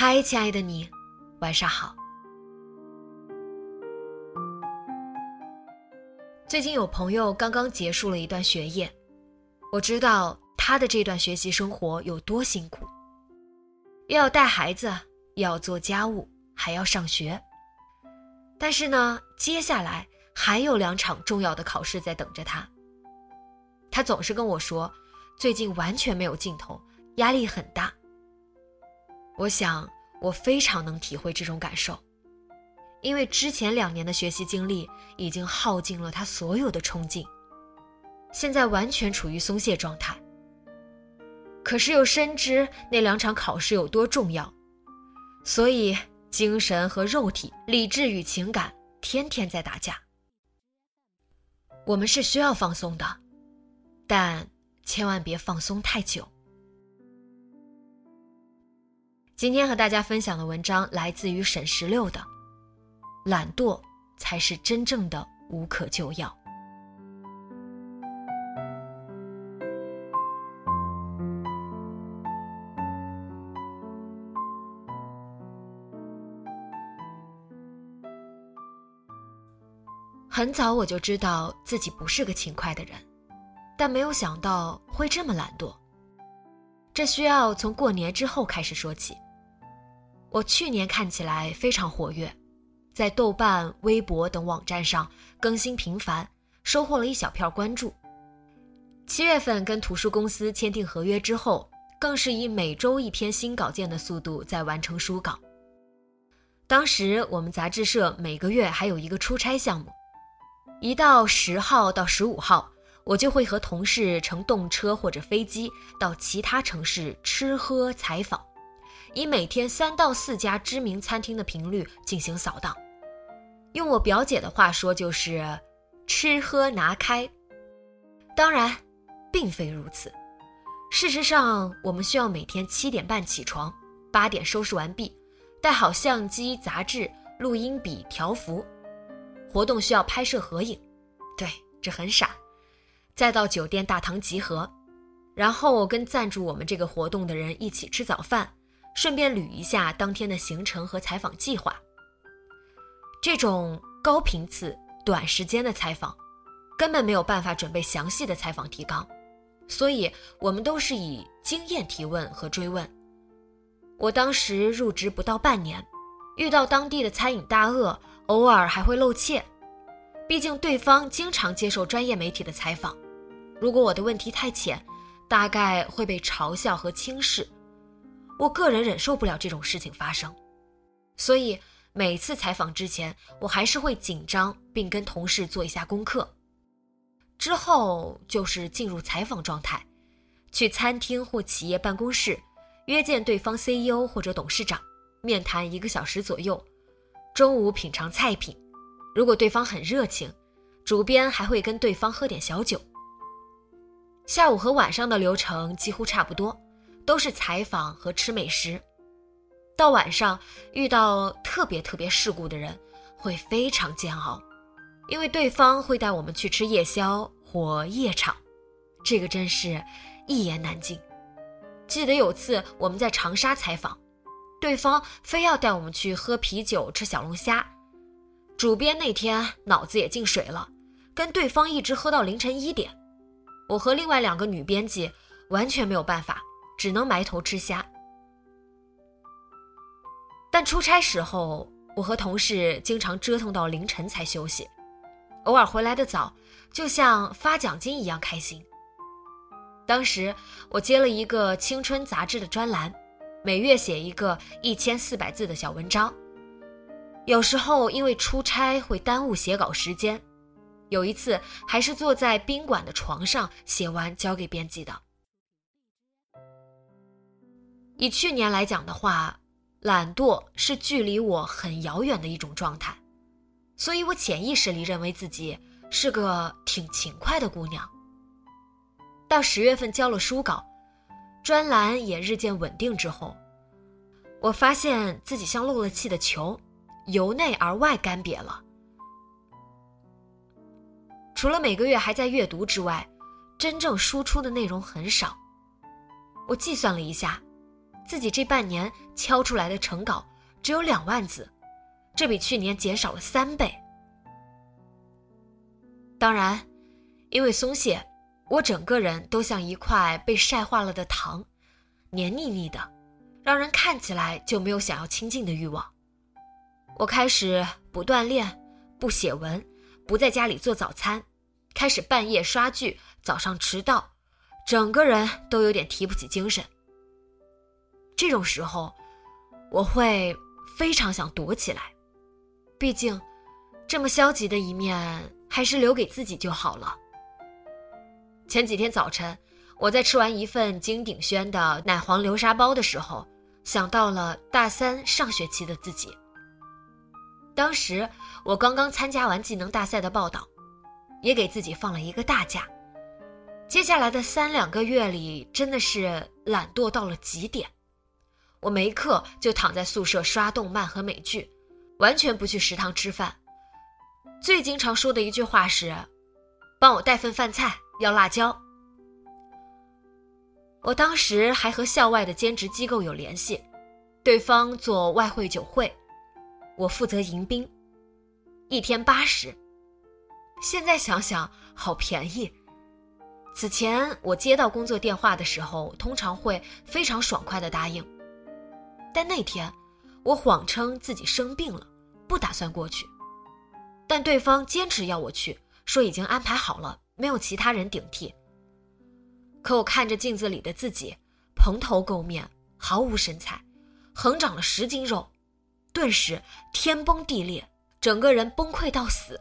嗨，亲爱的你，晚上好。最近有朋友刚刚结束了一段学业，我知道他的这段学习生活有多辛苦，又要带孩子，又要做家务，还要上学。但是呢，接下来还有两场重要的考试在等着他。他总是跟我说，最近完全没有劲头，压力很大。我想，我非常能体会这种感受，因为之前两年的学习经历已经耗尽了他所有的冲劲，现在完全处于松懈状态。可是又深知那两场考试有多重要，所以精神和肉体、理智与情感天天在打架。我们是需要放松的，但千万别放松太久。今天和大家分享的文章来自于沈十六的《懒惰才是真正的无可救药》。很早我就知道自己不是个勤快的人，但没有想到会这么懒惰。这需要从过年之后开始说起。我去年看起来非常活跃，在豆瓣、微博等网站上更新频繁，收获了一小票关注。七月份跟图书公司签订合约之后，更是以每周一篇新稿件的速度在完成书稿。当时我们杂志社每个月还有一个出差项目，一到十号到十五号，我就会和同事乘动车或者飞机到其他城市吃喝采访。以每天三到四家知名餐厅的频率进行扫荡，用我表姐的话说就是“吃喝拿开”。当然，并非如此。事实上，我们需要每天七点半起床，八点收拾完毕，带好相机、杂志、录音笔、条幅。活动需要拍摄合影，对，这很傻。再到酒店大堂集合，然后跟赞助我们这个活动的人一起吃早饭。顺便捋一下当天的行程和采访计划。这种高频次、短时间的采访，根本没有办法准备详细的采访提纲，所以我们都是以经验提问和追问。我当时入职不到半年，遇到当地的餐饮大鳄，偶尔还会露怯，毕竟对方经常接受专业媒体的采访，如果我的问题太浅，大概会被嘲笑和轻视。我个人忍受不了这种事情发生，所以每次采访之前，我还是会紧张，并跟同事做一下功课。之后就是进入采访状态，去餐厅或企业办公室，约见对方 CEO 或者董事长，面谈一个小时左右。中午品尝菜品，如果对方很热情，主编还会跟对方喝点小酒。下午和晚上的流程几乎差不多。都是采访和吃美食，到晚上遇到特别特别世故的人，会非常煎熬，因为对方会带我们去吃夜宵或夜场，这个真是一言难尽。记得有次我们在长沙采访，对方非要带我们去喝啤酒吃小龙虾，主编那天脑子也进水了，跟对方一直喝到凌晨一点，我和另外两个女编辑完全没有办法。只能埋头吃虾。但出差时候，我和同事经常折腾到凌晨才休息，偶尔回来的早，就像发奖金一样开心。当时我接了一个青春杂志的专栏，每月写一个一千四百字的小文章。有时候因为出差会耽误写稿时间，有一次还是坐在宾馆的床上写完交给编辑的。以去年来讲的话，懒惰是距离我很遥远的一种状态，所以我潜意识里认为自己是个挺勤快的姑娘。到十月份交了书稿，专栏也日渐稳定之后，我发现自己像漏了气的球，由内而外干瘪了。除了每个月还在阅读之外，真正输出的内容很少。我计算了一下，自己这半年敲出来的成稿只有两万字，这比去年减少了三倍。当然，因为松懈。我整个人都像一块被晒化了的糖，黏腻腻的，让人看起来就没有想要亲近的欲望。我开始不锻炼，不写文，不在家里做早餐，开始半夜刷剧，早上迟到，整个人都有点提不起精神。这种时候，我会非常想躲起来，毕竟，这么消极的一面还是留给自己就好了。前几天早晨，我在吃完一份金鼎轩的奶黄流沙包的时候，想到了大三上学期的自己。当时我刚刚参加完技能大赛的报道，也给自己放了一个大假。接下来的三两个月里，真的是懒惰到了极点。我没课就躺在宿舍刷动漫和美剧，完全不去食堂吃饭。最经常说的一句话是：“帮我带份饭菜。”要辣椒。我当时还和校外的兼职机构有联系，对方做外汇酒会，我负责迎宾，一天八十。现在想想好便宜。此前我接到工作电话的时候，通常会非常爽快的答应，但那天我谎称自己生病了，不打算过去，但对方坚持要我去，说已经安排好了。没有其他人顶替，可我看着镜子里的自己，蓬头垢面，毫无神采，横长了十斤肉，顿时天崩地裂，整个人崩溃到死。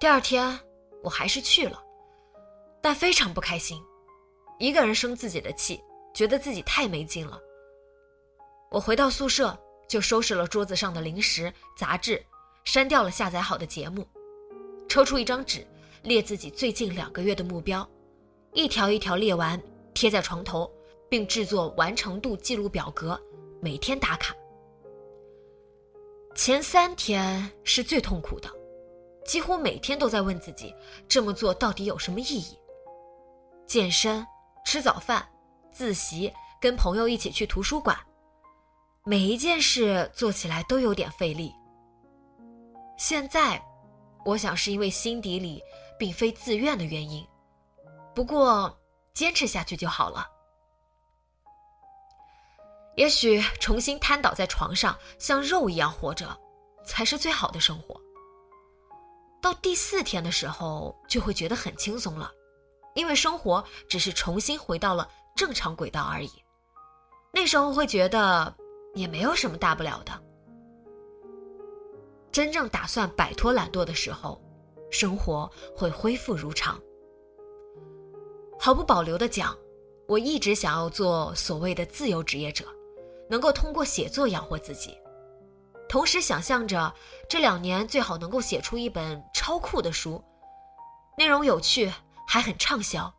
第二天我还是去了，但非常不开心，一个人生自己的气，觉得自己太没劲了。我回到宿舍就收拾了桌子上的零食、杂志，删掉了下载好的节目，抽出一张纸。列自己最近两个月的目标，一条一条列完，贴在床头，并制作完成度记录表格，每天打卡。前三天是最痛苦的，几乎每天都在问自己这么做到底有什么意义。健身、吃早饭、自习、跟朋友一起去图书馆，每一件事做起来都有点费力。现在，我想是因为心底里。并非自愿的原因，不过坚持下去就好了。也许重新瘫倒在床上，像肉一样活着，才是最好的生活。到第四天的时候，就会觉得很轻松了，因为生活只是重新回到了正常轨道而已。那时候会觉得也没有什么大不了的。真正打算摆脱懒惰的时候。生活会恢复如常。毫不保留的讲，我一直想要做所谓的自由职业者，能够通过写作养活自己，同时想象着这两年最好能够写出一本超酷的书，内容有趣还很畅销，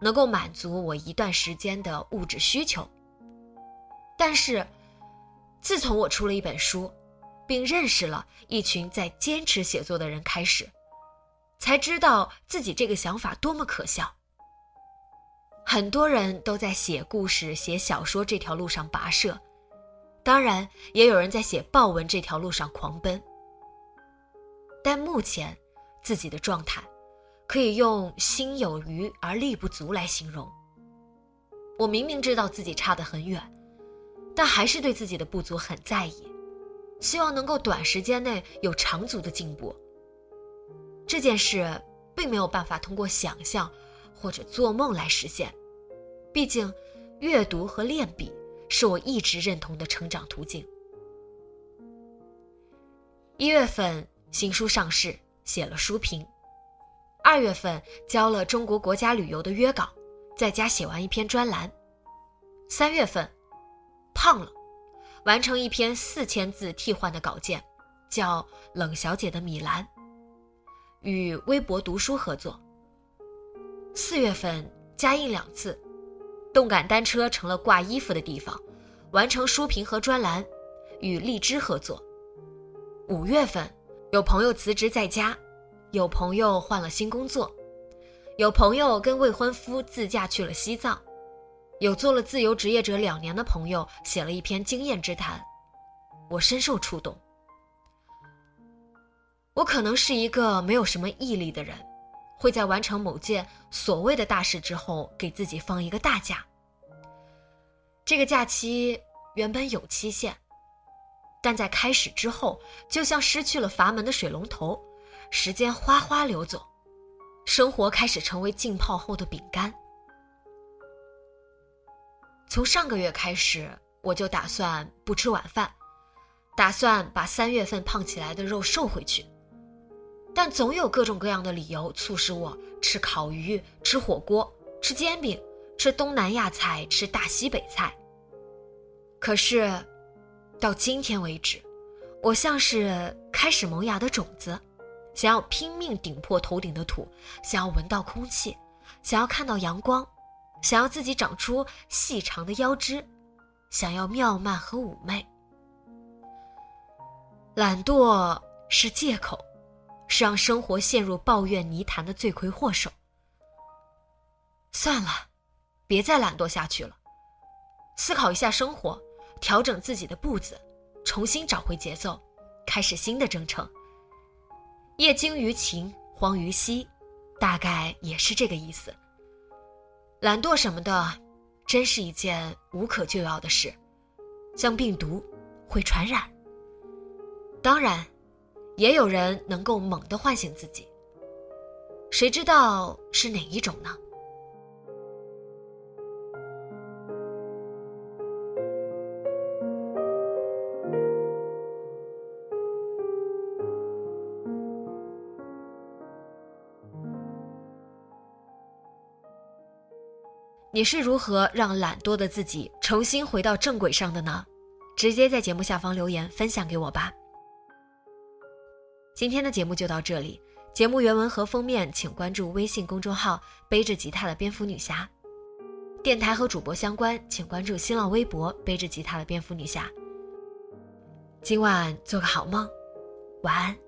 能够满足我一段时间的物质需求。但是，自从我出了一本书，并认识了一群在坚持写作的人开始。才知道自己这个想法多么可笑。很多人都在写故事、写小说这条路上跋涉，当然也有人在写报文这条路上狂奔。但目前自己的状态，可以用心有余而力不足来形容。我明明知道自己差得很远，但还是对自己的不足很在意，希望能够短时间内有长足的进步。这件事并没有办法通过想象或者做梦来实现，毕竟阅读和练笔是我一直认同的成长途径。一月份新书上市，写了书评；二月份交了中国国家旅游的约稿。在家写完一篇专栏，三月份胖了，完成一篇四千字替换的稿件，叫《冷小姐的米兰》，与微博读书合作。四月份加印两次，动感单车成了挂衣服的地方，完成书评和专栏，与荔枝合作。五月份有朋友辞职在家，有朋友换了新工作。有朋友跟未婚夫自驾去了西藏，有做了自由职业者两年的朋友写了一篇经验之谈，我深受触动。我可能是一个没有什么毅力的人，会在完成某件所谓的大事之后给自己放一个大假。这个假期原本有期限，但在开始之后，就像失去了阀门的水龙头，时间哗哗流走。生活开始成为浸泡后的饼干。从上个月开始，我就打算不吃晚饭，打算把三月份胖起来的肉瘦回去。但总有各种各样的理由促使我吃烤鱼、吃火锅、吃煎饼、吃东南亚菜、吃大西北菜。可是，到今天为止，我像是开始萌芽的种子。想要拼命顶破头顶的土，想要闻到空气，想要看到阳光，想要自己长出细长的腰肢，想要妙曼和妩媚。懒惰是借口，是让生活陷入抱怨泥潭的罪魁祸首。算了，别再懒惰下去了，思考一下生活，调整自己的步子，重新找回节奏，开始新的征程。业精于勤，荒于嬉，大概也是这个意思。懒惰什么的，真是一件无可救药的事，像病毒，会传染。当然，也有人能够猛地唤醒自己，谁知道是哪一种呢？你是如何让懒惰的自己重新回到正轨上的呢？直接在节目下方留言分享给我吧。今天的节目就到这里，节目原文和封面请关注微信公众号“背着吉他的蝙蝠女侠”，电台和主播相关请关注新浪微博“背着吉他的蝙蝠女侠”。今晚做个好梦，晚安。